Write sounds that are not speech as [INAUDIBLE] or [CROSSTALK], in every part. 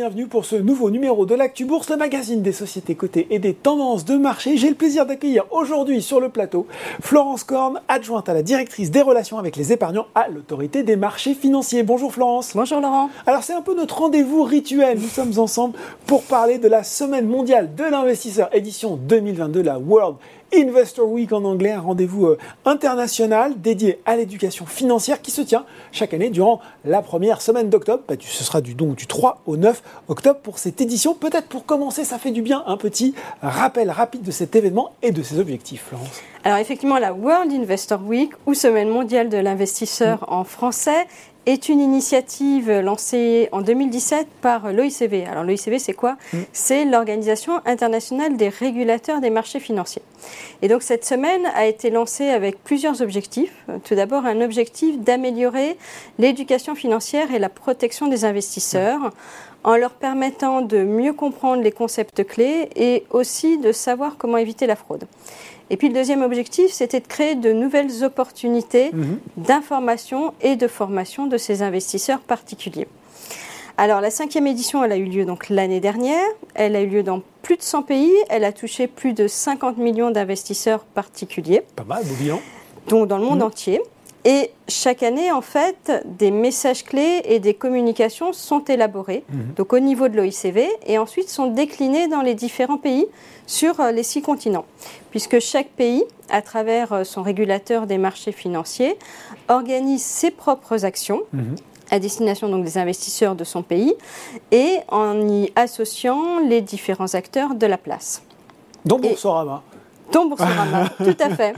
bienvenue pour ce nouveau numéro de l'Actu Bourse, le magazine des sociétés cotées et des tendances de marché. J'ai le plaisir d'accueillir aujourd'hui sur le plateau Florence Korn, adjointe à la directrice des relations avec les épargnants à l'autorité des marchés financiers. Bonjour Florence. Bonjour Laurent. Alors c'est un peu notre rendez-vous rituel. Nous sommes ensemble pour parler de la semaine mondiale de l'investisseur édition 2022, la World Investor Week en anglais, un rendez-vous euh, international dédié à l'éducation financière qui se tient chaque année durant la première semaine d'octobre. Bah, ce sera du, donc du 3 au 9 octobre pour cette édition. Peut-être pour commencer, ça fait du bien un petit rappel rapide de cet événement et de ses objectifs, Florence. Alors effectivement, la World Investor Week ou Semaine mondiale de l'investisseur mm. en français est une initiative lancée en 2017 par l'OICV. Alors l'OICV, c'est quoi mm. C'est l'Organisation internationale des régulateurs des marchés financiers. Et donc cette semaine a été lancée avec plusieurs objectifs. Tout d'abord, un objectif d'améliorer l'éducation financière et la protection des investisseurs. en leur permettant de mieux comprendre les concepts clés et aussi de savoir comment éviter la fraude. Et puis le deuxième objectif, c'était de créer de nouvelles opportunités mhm. d'information et de formation de ces investisseurs particuliers. Alors la cinquième édition, elle a eu lieu donc l'année dernière. Elle a eu lieu dans plus de 100 pays. Elle a touché plus de 50 millions d'investisseurs particuliers. Pas mal, beau bilan. Donc dans le monde mhm. entier. Et chaque année, en fait, des messages clés et des communications sont élaborés, mhm. donc au niveau de l'OICV, et ensuite sont déclinés dans les différents pays sur euh, les six continents, puisque chaque pays, à travers euh, son régulateur des marchés financiers, organise ses propres actions. Mhm. à destination donc des investisseurs de son pays et en y associant les différents acteurs de la place. Donc Boursorama. Dont Boursorama, [LAUGHS] tout à fait.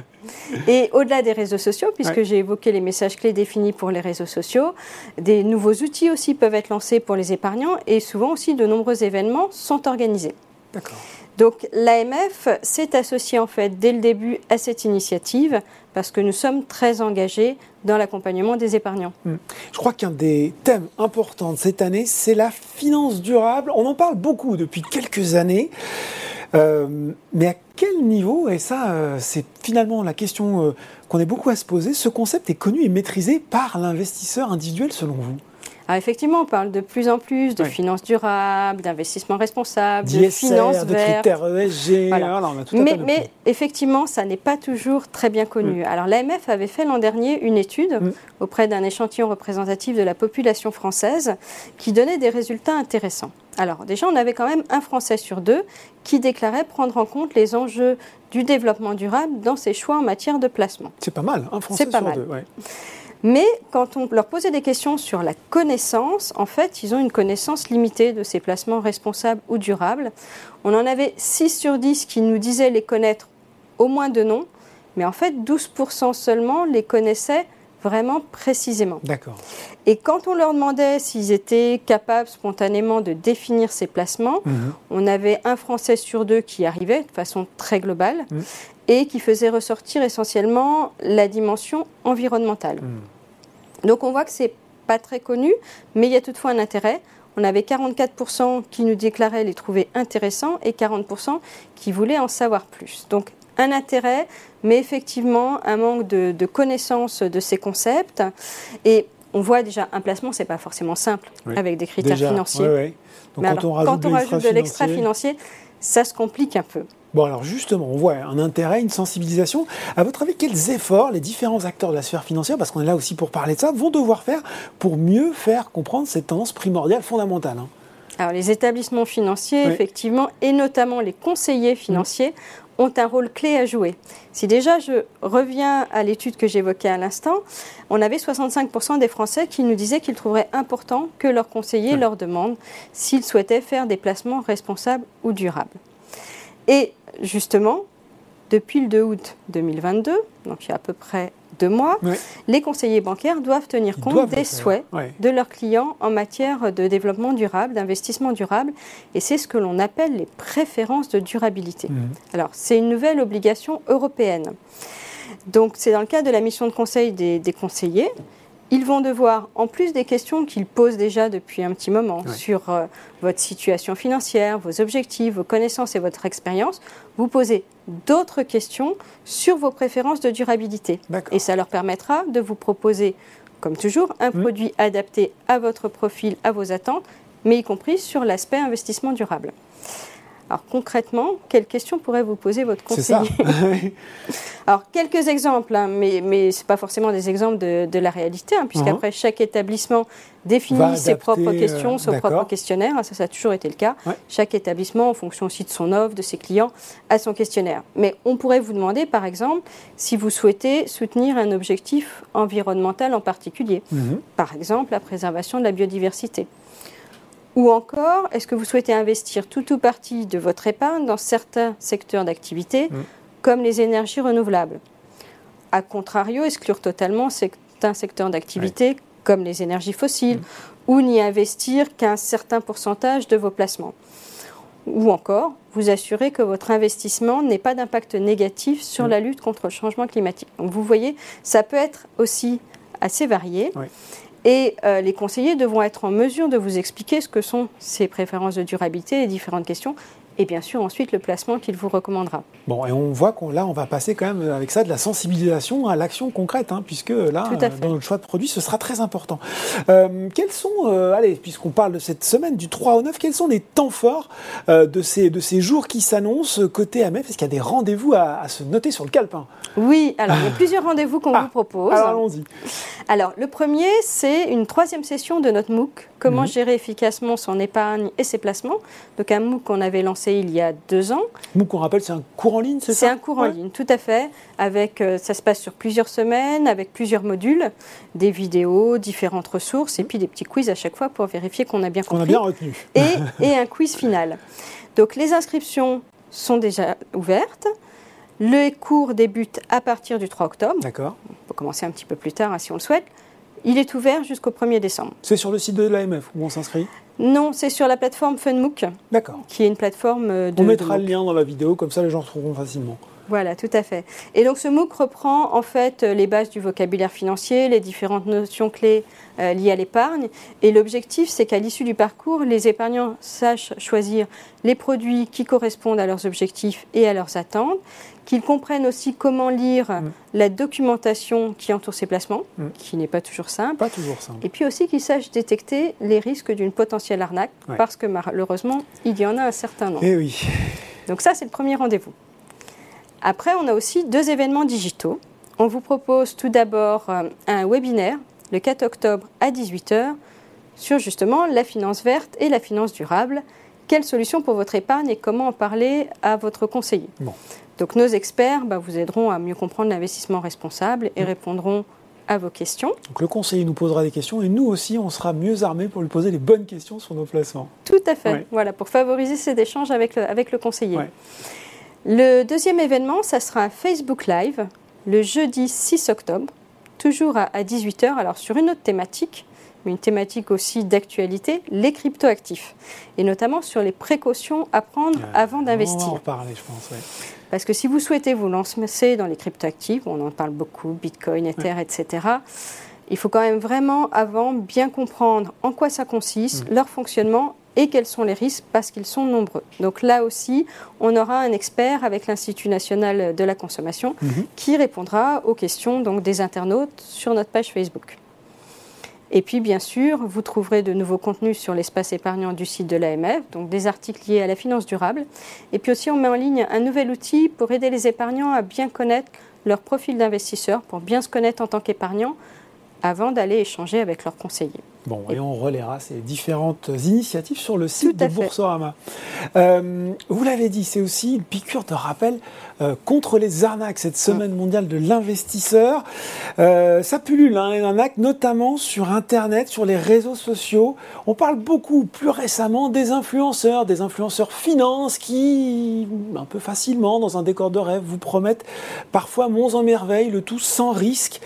Et au-delà des réseaux sociaux, puisque j'ai évoqué les messages clés définis pour les réseaux sociaux, des nouveaux outils aussi peuvent être lancés pour les épargnants et souvent aussi de nombreux événements sont organisés. D'accord. Donc l'AMF s'est associé en fait dès le début à cette initiative parce que nous sommes très engagés dans l'accompagnement des épargnants. Hmm. Je crois qu'un des thèmes importants de cette année, c'est la finance durable. On en parle beaucoup depuis quelques années. Euh, mais à quel niveau, et ça euh, c'est finalement la question euh, qu'on est beaucoup à se poser, ce concept est connu et maîtrisé par l'investisseur individuel selon vous? Alors effectivement, on parle de plus en plus de finances durables, d'investissement responsable, de finances de critères ESG. Voilà. mais, mais effectivement, ça n'est pas toujours très bien connu. Mm. Alors l'AMF avait fait l'an dernier une étude mm. auprès d'un échantillon représentatif de la population française qui donnait des résultats intéressants. Alors déjà, on avait quand même un Français sur deux qui déclarait prendre en compte les enjeux du développement durable dans ses choix en matière de placement. C'est pas mal, un Français sur deux. Mais quand on leur posait des questions sur la connaissance, en fait, ils ont une connaissance limitée de ces placements responsables ou durables. On en avait 6 sur 10 qui nous disaient les connaître au moins de nom, mais en fait, 12% seulement les connaissaient vraiment précisément. D'accord. Et quand on leur demandait s'ils étaient capables spontanément de définir ces placements, mhm. on avait un Français sur deux qui arrivait de façon très globale mhm. et qui faisait ressortir essentiellement la dimension environnementale. Mhm. Donc on voit que c'est pas très connu, mais il y a toutefois un intérêt. On avait 44% qui nous déclaraient les trouver intéressants et 40% qui voulaient en savoir plus. Donc un intérêt, mais effectivement un manque de, connaissance de ces concepts. Et on voit déjà un placement, c'est pas forcément simple avec des critères financiers. Donc quand, on rajoute, de l'extra financier, ça se complique un peu. Bon, alors justement, on voit un intérêt, une sensibilisation. À votre avis, quels efforts les différents acteurs de la sphère financière, parce qu'on est là aussi pour parler de ça, vont devoir faire pour mieux faire comprendre cette tendance primordiale, fondamentale hein? Alors les établissements financiers, effectivement, et notamment les conseillers financiers, ont un rôle clé à jouer. Si déjà je reviens à l'étude que j'évoquais à l'instant, on avait 65% des Français qui nous disaient qu'ils trouveraient important que leurs conseillers leur demandent s'ils souhaitaient faire des placements responsables ou durables. Et justement, depuis le 2 août 2022, donc il y a à peu près deux mois, les conseillers bancaires doivent tenir compte des souhaits de leurs clients en matière de développement durable, d'investissement durable, et c'est ce que l'on appelle les préférences de durabilité. Mhm. Alors, c'est une nouvelle obligation européenne. Donc, c'est dans le cadre de la mission de conseil des, des conseillers ils vont devoir, en plus des questions qu'ils posent déjà depuis un petit moment sur euh, votre situation financière, vos objectifs, vos connaissances et votre expérience, vous poser d'autres questions sur vos préférences de durabilité. Et ça leur permettra de vous proposer, comme toujours, un produit adapté à votre profil, à vos attentes mais y compris sur l'aspect investissement durable. Alors concrètement, quelles questions pourrait vous poser votre conseiller [LAUGHS] Alors quelques exemples, hein, mais, mais ce n'est pas forcément des exemples de, la réalité, hein, puisqu'après uh-huh. chaque établissement définit ses propres questions, son propre questionnaire, ça, ça a toujours été le cas. Chaque établissement, en fonction aussi de son offre, de ses clients, a son questionnaire. Mais on pourrait vous demander, par exemple, si vous souhaitez soutenir un objectif environnemental en particulier, uh-huh. par exemple la préservation de la biodiversité. Ou encore, est-ce que vous souhaitez investir tout ou partie de votre épargne dans certains secteurs d'activité, mm. comme les énergies renouvelables? A contrario, exclure totalement certains secteurs d'activité, comme les énergies fossiles, mm. ou n'y investir qu'un certain pourcentage de vos placements. Ou encore, vous assurer que votre investissement n'ait pas d'impact négatif sur mm. la lutte contre le changement climatique. Donc vous voyez, ça peut être aussi assez varié. Et euh, les conseillers devront être en mesure de vous expliquer ce que sont ces préférences de durabilité, les différentes questions, et bien sûr ensuite le placement qu'il vous recommandera. Bon, et on voit qu'on là, on va passer quand même avec ça de la sensibilisation à l'action concrète, hein, puisque là, dans notre choix de produit, ce sera très important. Euh, quels sont, euh, allez, puisqu'on parle de cette semaine du 3 au 9, quels sont les temps forts euh, de, ces, de ces jours qui s'annoncent côté AMF Est-ce qu'il y a des rendez-vous à, se noter sur le calepin? Oui, alors il y a plusieurs rendez-vous qu'on ah, vous propose. Alors allons-y. Alors le premier, c'est une troisième session de notre MOOC Comment mhm. gérer efficacement son épargne et ses placements Donc un MOOC qu'on avait lancé il y a deux ans. MOOC, on rappelle, c'est un cours en ligne, c'est ça C'est un cours en ligne, tout à fait. Avec, euh, ça se passe sur plusieurs semaines, avec plusieurs modules, des vidéos, différentes ressources, et puis des petits quiz à chaque fois pour vérifier qu'on a bien compris. Qu'on a bien retenu. Et, [LAUGHS] et un quiz final. Donc les inscriptions sont déjà ouvertes. Le cours débute à partir du 3 octobre. D'accord. On peut commencer un petit peu plus tard hein, si on le souhaite. Il est ouvert jusqu'au 1er décembre. C'est sur le site de l'AMF où on s'inscrit? Non, c'est sur la plateforme FunMOOC. D'accord. Qui est une plateforme euh, de. On mettra le lien dans la vidéo, comme ça les gens trouveront facilement. Voilà, tout à fait. Et donc ce MOOC reprend en fait les bases du vocabulaire financier, les différentes notions clés euh, liées à l'épargne. Et l'objectif, c'est qu'à l'issue du parcours, les épargnants sachent choisir les produits qui correspondent à leurs objectifs et à leurs attentes, qu'ils comprennent aussi comment lire mm. la documentation qui entoure ces placements, mm. qui n'est pas toujours simple. Pas toujours simple. Et puis aussi qu'ils sachent détecter les risques d'une potentielle arnaque, parce que malheureusement, il y en a un certain nombre. Eh oui. Donc ça, c'est le premier rendez-vous. Après, on a aussi deux événements digitaux. On vous propose tout d'abord euh, un webinaire le 4 octobre à 18h sur justement la finance verte et la finance durable. Quelle solution pour votre épargne et comment en parler à votre conseiller? Donc nos experts bah, vous aideront à mieux comprendre l'investissement responsable et mm. répondront à vos questions. Donc le conseiller nous posera des questions et nous aussi, on sera mieux armés pour lui poser les bonnes questions sur nos placements. Tout à fait, voilà, pour favoriser cet échange avec le, avec le conseiller. Le deuxième événement, ça sera un Facebook Live le jeudi 6 octobre, toujours à, 18h, alors sur une autre thématique, mais une thématique aussi d'actualité, les cryptoactifs, et notamment sur les précautions à prendre avant d'investir. On va en parler, je pense. Parce que si vous souhaitez vous lancer dans les cryptoactifs, on en parle beaucoup, Bitcoin, Ether, etc., il faut quand même vraiment, avant, bien comprendre en quoi ça consiste, mm. leur fonctionnement et quels sont les risques parce qu'ils sont nombreux. Donc là aussi, on aura un expert avec l'Institut national de la consommation mhm. qui répondra aux questions donc, des internautes sur notre page Facebook. Et puis, bien sûr, vous trouverez de nouveaux contenus sur l'espace épargnant du site de l'AMF, donc des articles liés à la finance durable. Et puis aussi, on met en ligne un nouvel outil pour aider les épargnants à bien connaître leur profil d'investisseur, pour bien se connaître en tant qu'épargnant avant d'aller échanger avec leurs conseillers. Bon, et, on relaiera ces différentes initiatives sur le site de Boursorama. Euh, vous l'avez dit, c'est aussi une piqûre de rappel euh, contre les arnaques, cette semaine mondiale de l'investisseur. Euh, ça pullule, hein, les arnaques, notamment sur Internet, sur les réseaux sociaux. On parle beaucoup, plus récemment, des influenceurs, des influenceurs finance qui, un peu facilement, dans un décor de rêve, vous promettent parfois monts en merveille, le tout sans risque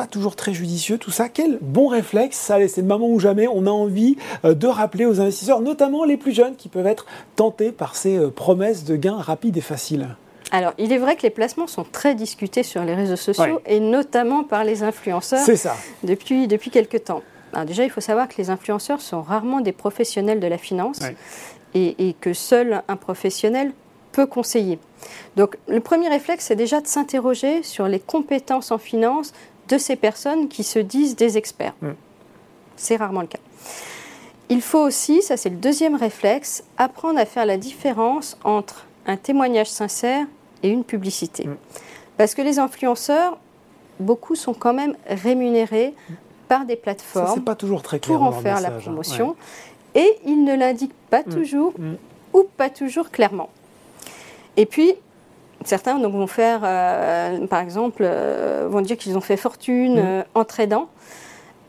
pas toujours très judicieux tout ça. Quel bon réflexe, c'est le moment où jamais on a envie euh, de rappeler aux investisseurs, notamment les plus jeunes qui peuvent être tentés par ces euh, promesses de gains rapides et faciles. Alors, il est vrai que les placements sont très discutés sur les réseaux sociaux et notamment par les influenceurs ça. Depuis, depuis quelques temps. déjà, il faut savoir que les influenceurs sont rarement des professionnels de la finance et, et, que seul un professionnel peut conseiller. Donc, le premier réflexe, c'est déjà de s'interroger sur les compétences en finance de ces personnes qui se disent des experts. Mm. C'est rarement le cas. Il faut aussi, ça c'est le deuxième réflexe, apprendre à faire la différence entre un témoignage sincère et une publicité. Mm. Parce que les influenceurs, beaucoup sont quand même rémunérés par des plateformes pas toujours très clair pour en faire la hein. promotion. Et ils ne l'indiquent pas mm. toujours ou pas toujours clairement. Et puis, certains donc, vont faire, euh, par exemple, euh, vont dire qu'ils ont fait fortune euh, en tradant.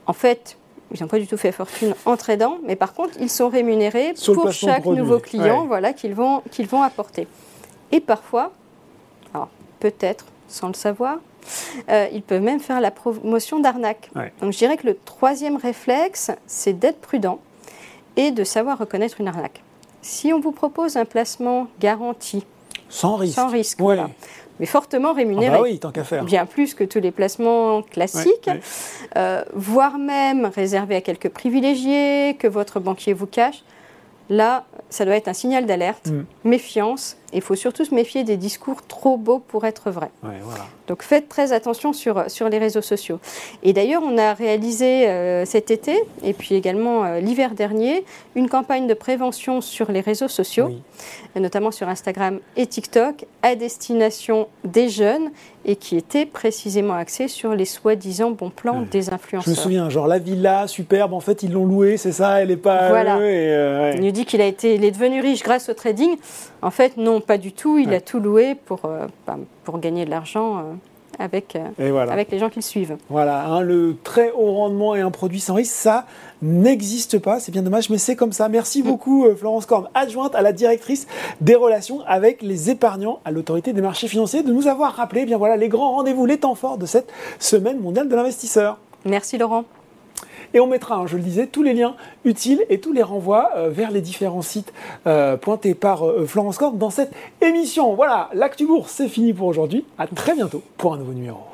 En fait, ils n'ont pas du tout fait fortune en tradant, mais par contre, ils sont rémunérés pour chaque nouveau client voilà, qu'ils vont, qu'ils vont apporter. Et parfois, alors peut-être sans le savoir, ils peuvent même faire la promotion d'arnaque. Donc je dirais que le troisième réflexe, c'est d'être prudent et de savoir reconnaître une arnaque. Si on vous propose un placement garanti, sans risque, sans risque voilà, mais fortement rémunéré. Ah bah oui, tant qu'à faire. Bien plus que tous les placements classiques, euh, voire même réservé à quelques privilégiés, que votre banquier vous cache. Là, ça doit être un signal d'alerte, mm. méfiance. Il faut surtout se méfier des discours trop beaux pour être vrais. Donc faites très attention sur, sur les réseaux sociaux. Et d'ailleurs, on a réalisé euh, cet été, et puis également euh, l'hiver dernier, une campagne de prévention sur les réseaux sociaux, notamment sur Instagram et TikTok, à destination des jeunes et qui était précisément axé sur les soi-disant bons plans des influenceurs. Je me souviens, genre la villa superbe, en fait ils l'ont louée, c'est ça, elle n'est pas. Voilà. Euh, il nous dit qu'il a été, il est devenu riche grâce au trading. En fait, non, pas du tout. Il a tout loué pour, euh, bah, pour gagner de l'argent. Euh, avec, avec les gens qui le suivent. Voilà, hein, le très haut rendement et un produit sans risque, ça n'existe pas. C'est bien dommage, mais c'est comme ça. Merci mm. beaucoup, Florence Corne, adjointe à la directrice des relations avec les épargnants à l'autorité des marchés financiers, de nous avoir rappelé eh bien voilà, les grands rendez-vous, les temps forts de cette semaine mondiale de l'investisseur. Merci, Laurent. Et on mettra, hein, je le disais, tous les liens utiles et tous les renvois euh, vers les différents sites euh, pointés par euh, Florence Corp dans cette émission. Voilà, l'actu bourse, c'est fini pour aujourd'hui. À très bientôt pour un nouveau numéro.